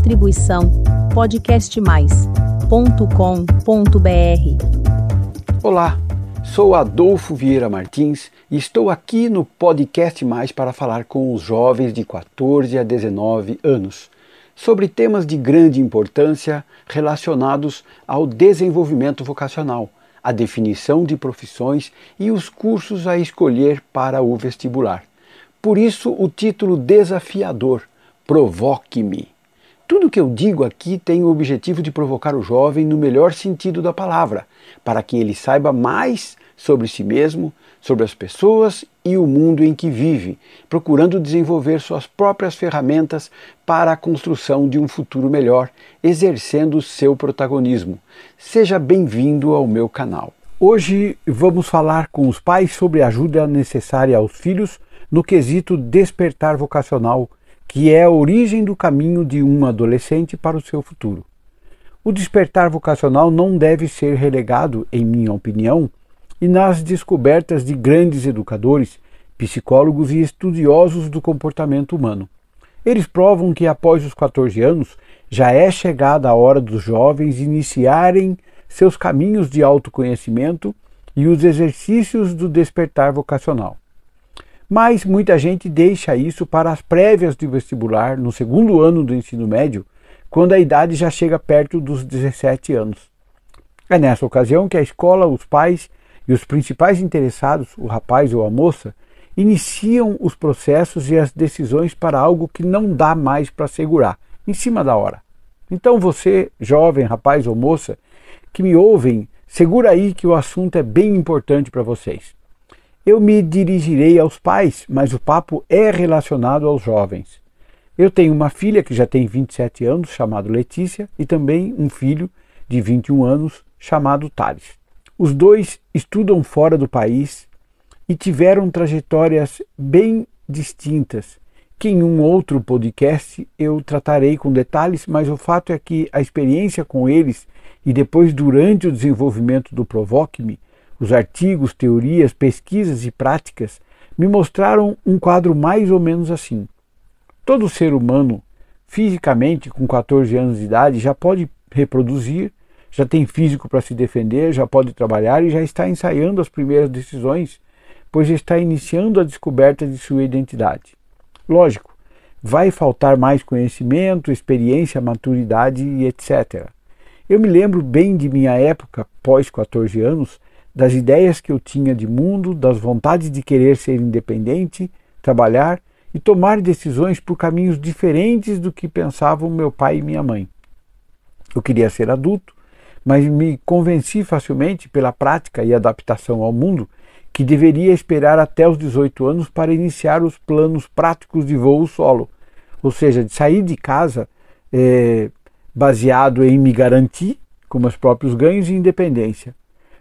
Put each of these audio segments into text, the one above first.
Distribuição podcastmais.com.br. Olá, sou Adolfo Vieira Martins e estou aqui no Podcast Mais para falar com os jovens de 14 a 19 anos sobre temas de grande importância relacionados ao desenvolvimento vocacional, a definição de profissões e os cursos a escolher para o vestibular. Por isso, o título desafiador: Provoque-me. Tudo que eu digo aqui tem o objetivo de provocar o jovem no melhor sentido da palavra, para que ele saiba mais sobre si mesmo, sobre as pessoas e o mundo em que vive, procurando desenvolver suas próprias ferramentas para a construção de um futuro melhor, exercendo seu protagonismo. Seja bem-vindo ao meu canal. Hoje vamos falar com os pais sobre a ajuda necessária aos filhos no quesito despertar vocacional que é a origem do caminho de um adolescente para o seu futuro. O despertar vocacional não deve ser relegado, em minha opinião, e nas descobertas de grandes educadores, psicólogos e estudiosos do comportamento humano. Eles provam que após os 14 anos já é chegada a hora dos jovens iniciarem seus caminhos de autoconhecimento e os exercícios do despertar vocacional. Mas muita gente deixa isso para as prévias de vestibular no segundo ano do ensino médio, quando a idade já chega perto dos 17 anos. É nessa ocasião que a escola, os pais e os principais interessados, o rapaz ou a moça, iniciam os processos e as decisões para algo que não dá mais para segurar, em cima da hora. Então você, jovem, rapaz ou moça, que me ouvem, segura aí que o assunto é bem importante para vocês. Eu me dirigirei aos pais, mas o papo é relacionado aos jovens. Eu tenho uma filha que já tem 27 anos, chamado Letícia, e também um filho de 21 anos, chamado Thales. Os dois estudam fora do país e tiveram trajetórias bem distintas, que em um outro podcast eu tratarei com detalhes, mas o fato é que a experiência com eles e depois durante o desenvolvimento do Provoque-me os artigos, teorias, pesquisas e práticas me mostraram um quadro mais ou menos assim. Todo ser humano, fisicamente, com 14 anos de idade, já pode reproduzir, já tem físico para se defender, já pode trabalhar e já está ensaiando as primeiras decisões, pois está iniciando a descoberta de sua identidade. Lógico, vai faltar mais conhecimento, experiência, maturidade e etc. Eu me lembro bem de minha época, pós 14 anos, das ideias que eu tinha de mundo, das vontades de querer ser independente, trabalhar e tomar decisões por caminhos diferentes do que pensavam meu pai e minha mãe. Eu queria ser adulto, mas me convenci facilmente pela prática e adaptação ao mundo que deveria esperar até os 18 anos para iniciar os planos práticos de voo solo, ou seja, de sair de casa é, baseado em me garantir com meus próprios ganhos e independência.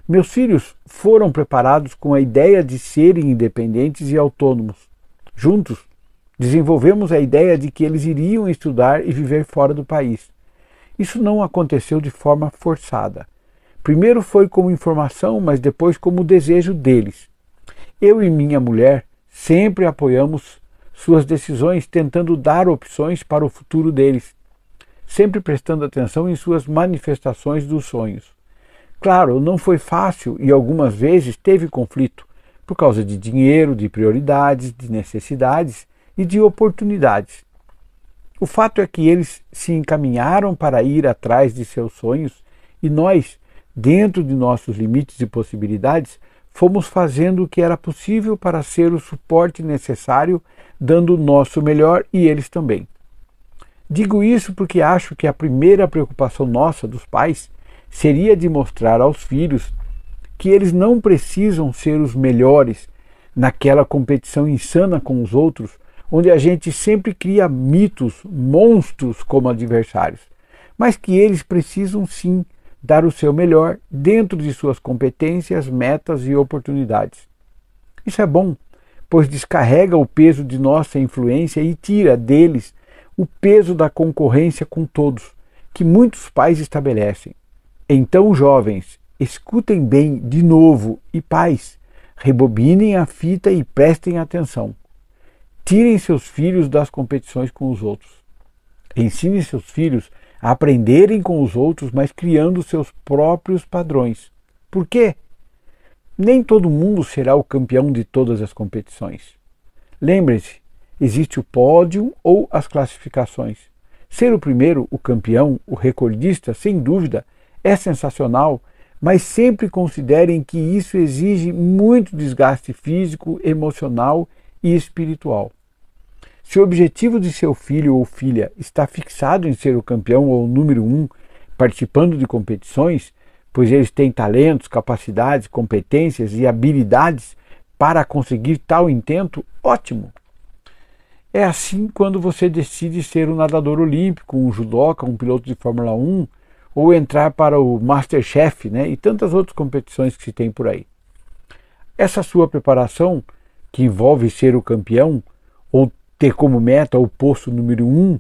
Meus filhos foram preparados com a ideia de serem independentes e autônomos. Juntos, desenvolvemos a ideia de que eles iriam estudar e viver fora do país. Isso não aconteceu de forma forçada. Primeiro foi como informação, mas depois como desejo deles. Eu e minha mulher sempre apoiamos suas decisões, tentando dar opções para o futuro deles, sempre prestando atenção em suas manifestações dos sonhos. Claro, não foi fácil e algumas vezes teve conflito por causa de dinheiro, de prioridades, de necessidades e de oportunidades. O fato é que eles se encaminharam para ir atrás de seus sonhos e nós, dentro de nossos limites e possibilidades, fomos fazendo o que era possível para ser o suporte necessário, dando o nosso melhor e eles também. Digo isso porque acho que a primeira preocupação nossa, dos pais, seria de mostrar aos filhos que eles não precisam ser os melhores naquela competição insana com os outros, onde a gente sempre cria mitos, monstros como adversários, mas que eles precisam sim dar o seu melhor dentro de suas competências, metas e oportunidades. Isso é bom, pois descarrega o peso de nossa influência e tira deles o peso da concorrência com todos, que muitos pais estabelecem. Então, jovens, escutem bem de novo e pais, rebobinem a fita e prestem atenção. Tirem seus filhos das competições com os outros. Ensine seus filhos a aprenderem com os outros, mas criando seus próprios padrões. Por quê? Nem todo mundo será o campeão de todas as competições. Lembre-se, existe o pódio ou as classificações. Ser o primeiro, o campeão, o recordista, sem dúvida, é sensacional, mas sempre considerem que isso exige muito desgaste físico, emocional e espiritual. Se o objetivo de seu filho ou filha está fixado em ser o campeão ou o número um, participando de competições, pois eles têm talentos, capacidades, competências e habilidades para conseguir tal intento, ótimo. É assim quando você decide ser um nadador olímpico, um judoca, um piloto de Fórmula 1, ou entrar para o Masterchef, né, e tantas outras competições que se tem por aí. Essa sua preparação, que envolve ser o campeão, ou ter como meta o posto número um,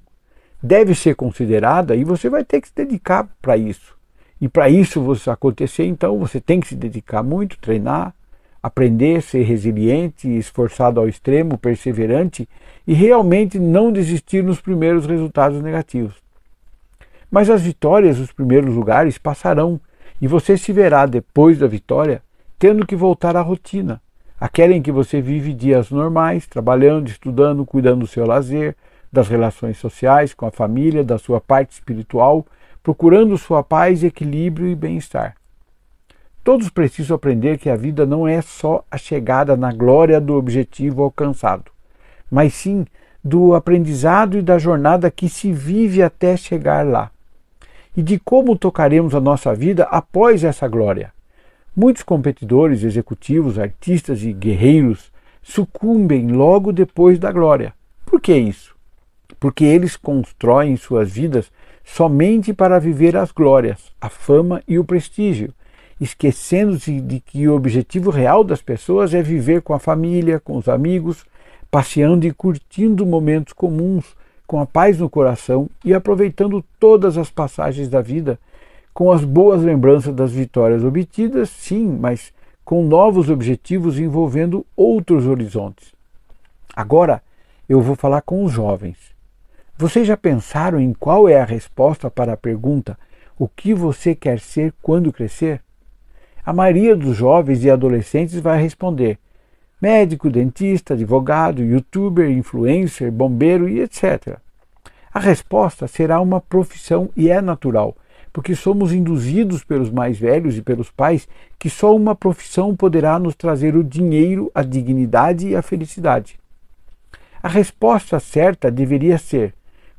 deve ser considerada e você vai ter que se dedicar para isso. E para isso você acontecer, então você tem que se dedicar muito, treinar, aprender, ser resiliente, esforçado ao extremo, perseverante e realmente não desistir nos primeiros resultados negativos. Mas as vitórias, os primeiros lugares passarão e você se verá depois da vitória tendo que voltar à rotina, aquela em que você vive dias normais, trabalhando, estudando, cuidando do seu lazer, das relações sociais com a família, da sua parte espiritual, procurando sua paz, equilíbrio e bem-estar. Todos precisam aprender que a vida não é só a chegada na glória do objetivo alcançado, mas sim do aprendizado e da jornada que se vive até chegar lá, e de como tocaremos a nossa vida após essa glória. Muitos competidores, executivos, artistas e guerreiros sucumbem logo depois da glória. Por que isso? Porque eles constroem suas vidas somente para viver as glórias, a fama e o prestígio, esquecendo-se de que o objetivo real das pessoas é viver com a família, com os amigos, passeando e curtindo momentos comuns, com a paz no coração e aproveitando todas as passagens da vida com as boas lembranças das vitórias obtidas, sim, mas com novos objetivos envolvendo outros horizontes. Agora eu vou falar com os jovens. Vocês já pensaram em qual é a resposta para a pergunta: o que você quer ser quando crescer? A maioria dos jovens e adolescentes vai responder: médico, dentista, advogado, youtuber, influencer, bombeiro e etc. A resposta será uma profissão e é natural porque somos induzidos pelos mais velhos e pelos pais que só uma profissão poderá nos trazer o dinheiro, a dignidade e a felicidade. A resposta certa deveria ser: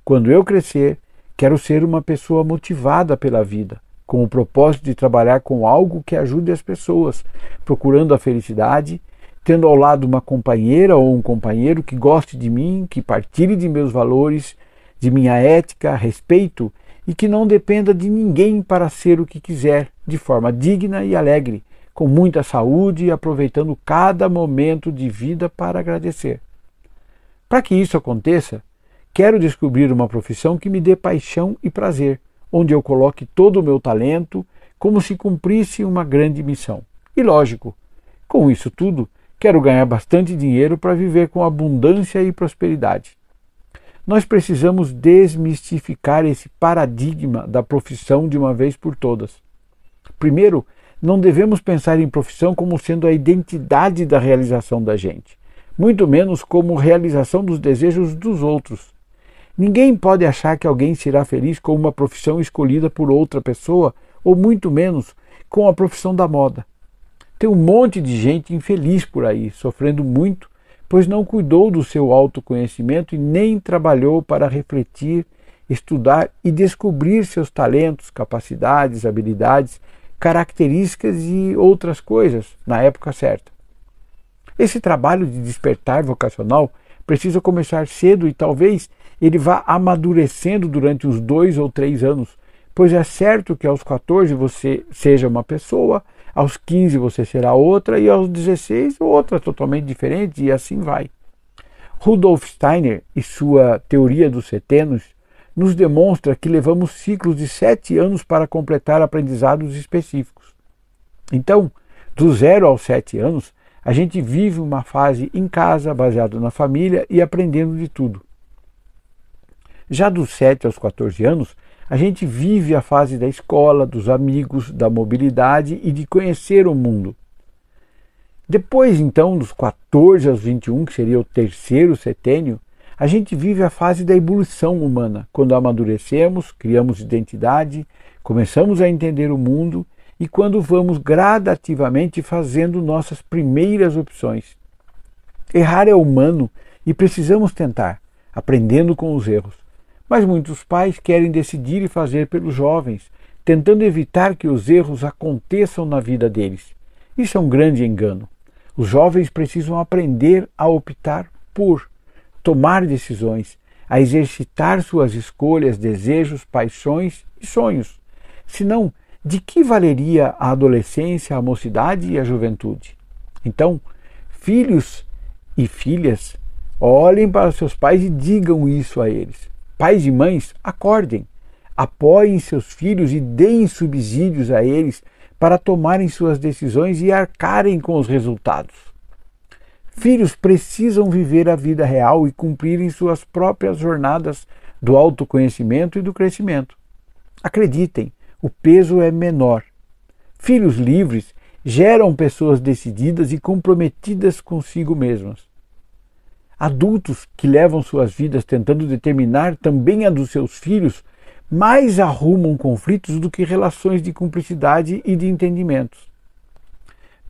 quando eu crescer, quero ser uma pessoa motivada pela vida, com o propósito de trabalhar com algo que ajude as pessoas, procurando a felicidade, tendo ao lado uma companheira ou um companheiro que goste de mim, que partilhe de meus valores, de minha ética, respeito e que não dependa de ninguém para ser o que quiser, de forma digna e alegre, com muita saúde e aproveitando cada momento de vida para agradecer. Para que isso aconteça, quero descobrir uma profissão que me dê paixão e prazer, onde eu coloque todo o meu talento como se cumprisse uma grande missão. E lógico, com isso tudo, quero ganhar bastante dinheiro para viver com abundância e prosperidade. Nós precisamos desmistificar esse paradigma da profissão de uma vez por todas. Primeiro, não devemos pensar em profissão como sendo a identidade da realização da gente, muito menos como realização dos desejos dos outros. Ninguém pode achar que alguém será feliz com uma profissão escolhida por outra pessoa, ou muito menos com a profissão da moda. Tem um monte de gente infeliz por aí, sofrendo muito pois não cuidou do seu autoconhecimento e nem trabalhou para refletir, estudar e descobrir seus talentos, capacidades, habilidades, características e outras coisas na época certa. Esse trabalho de despertar vocacional precisa começar cedo e talvez ele vá amadurecendo durante os dois ou três anos, pois é certo que aos 14 você seja uma pessoa, aos 15 você será outra e aos 16 outra totalmente diferente e assim vai. Rudolf Steiner e sua teoria dos setenos nos demonstra que levamos ciclos de sete anos para completar aprendizados específicos. Então, do zero aos sete anos, a gente vive uma fase em casa, baseado na família e aprendendo de tudo. Já dos 7 aos 14 anos, a gente vive a fase da escola, dos amigos, da mobilidade e de conhecer o mundo. Depois, então, dos 14 aos 21, que seria o terceiro setênio, a gente vive a fase da evolução humana, quando amadurecemos, criamos identidade, começamos a entender o mundo e quando vamos gradativamente fazendo nossas primeiras opções. Errar é humano e precisamos tentar, aprendendo com os erros. Mas muitos pais querem decidir e fazer pelos jovens, tentando evitar que os erros aconteçam na vida deles. Isso é um grande engano. Os jovens precisam aprender a optar por, tomar decisões, a exercitar suas escolhas, desejos, paixões e sonhos. Senão, de que valeria a adolescência, a mocidade e a juventude? Então, filhos e filhas, olhem para seus pais e digam isso a eles. Pais e mães, acordem, apoiem seus filhos e deem subsídios a eles para tomarem suas decisões e arcarem com os resultados. Filhos precisam viver a vida real e cumprirem suas próprias jornadas do autoconhecimento e do crescimento. Acreditem, o peso é menor. Filhos livres geram pessoas decididas e comprometidas consigo mesmas. Adultos que levam suas vidas tentando determinar também a dos seus filhos mais arrumam conflitos do que relações de cumplicidade e de entendimentos.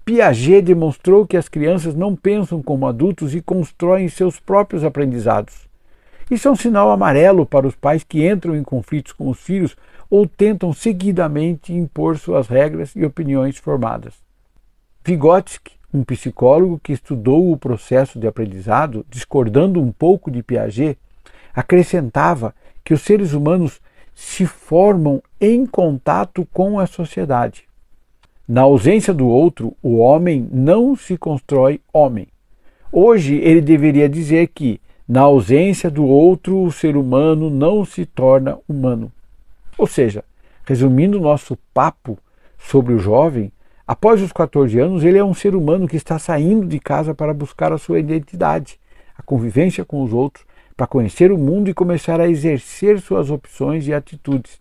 Piaget demonstrou que as crianças não pensam como adultos e constroem seus próprios aprendizados. Isso é um sinal amarelo para os pais que entram em conflitos com os filhos ou tentam seguidamente impor suas regras e opiniões formadas. Vygotsky um psicólogo que estudou o processo de aprendizado, discordando um pouco de Piaget, acrescentava que os seres humanos se formam em contato com a sociedade. Na ausência do outro, o homem não se constrói homem. Hoje ele deveria dizer que, na ausência do outro, o ser humano não se torna humano. Ou seja, resumindo nosso papo sobre o jovem, Após os 14 anos, ele é um ser humano que está saindo de casa para buscar a sua identidade, a convivência com os outros, para conhecer o mundo e começar a exercer suas opções e atitudes.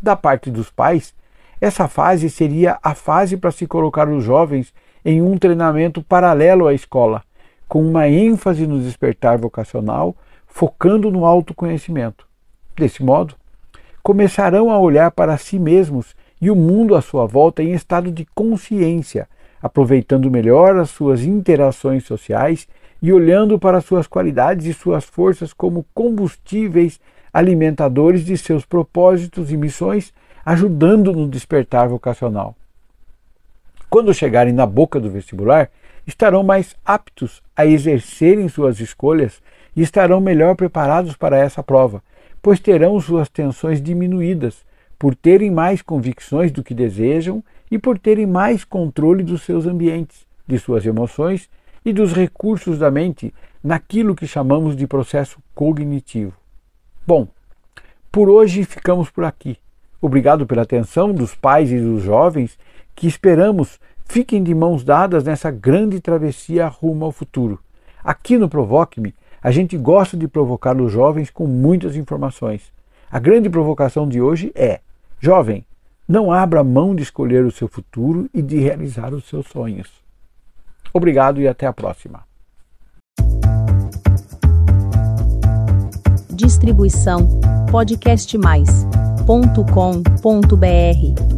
Da parte dos pais, essa fase seria a fase para se colocar os jovens em um treinamento paralelo à escola, com uma ênfase no despertar vocacional, focando no autoconhecimento. Desse modo, começarão a olhar para si mesmos e o mundo à sua volta em estado de consciência, aproveitando melhor as suas interações sociais e olhando para suas qualidades e suas forças como combustíveis alimentadores de seus propósitos e missões, ajudando no despertar vocacional. Quando chegarem na boca do vestibular, estarão mais aptos a exercerem suas escolhas e estarão melhor preparados para essa prova, pois terão suas tensões diminuídas por terem mais convicções do que desejam e por terem mais controle dos seus ambientes, de suas emoções e dos recursos da mente naquilo que chamamos de processo cognitivo. Bom, por hoje ficamos por aqui. Obrigado pela atenção dos pais e dos jovens que esperamos fiquem de mãos dadas nessa grande travessia rumo ao futuro. Aqui no Provoque-me, a gente gosta de provocar os jovens com muitas informações. A grande provocação de hoje é: jovem, não abra mão de escolher o seu futuro e de realizar os seus sonhos. Obrigado e até a próxima. Distribuição podcastmais.com.br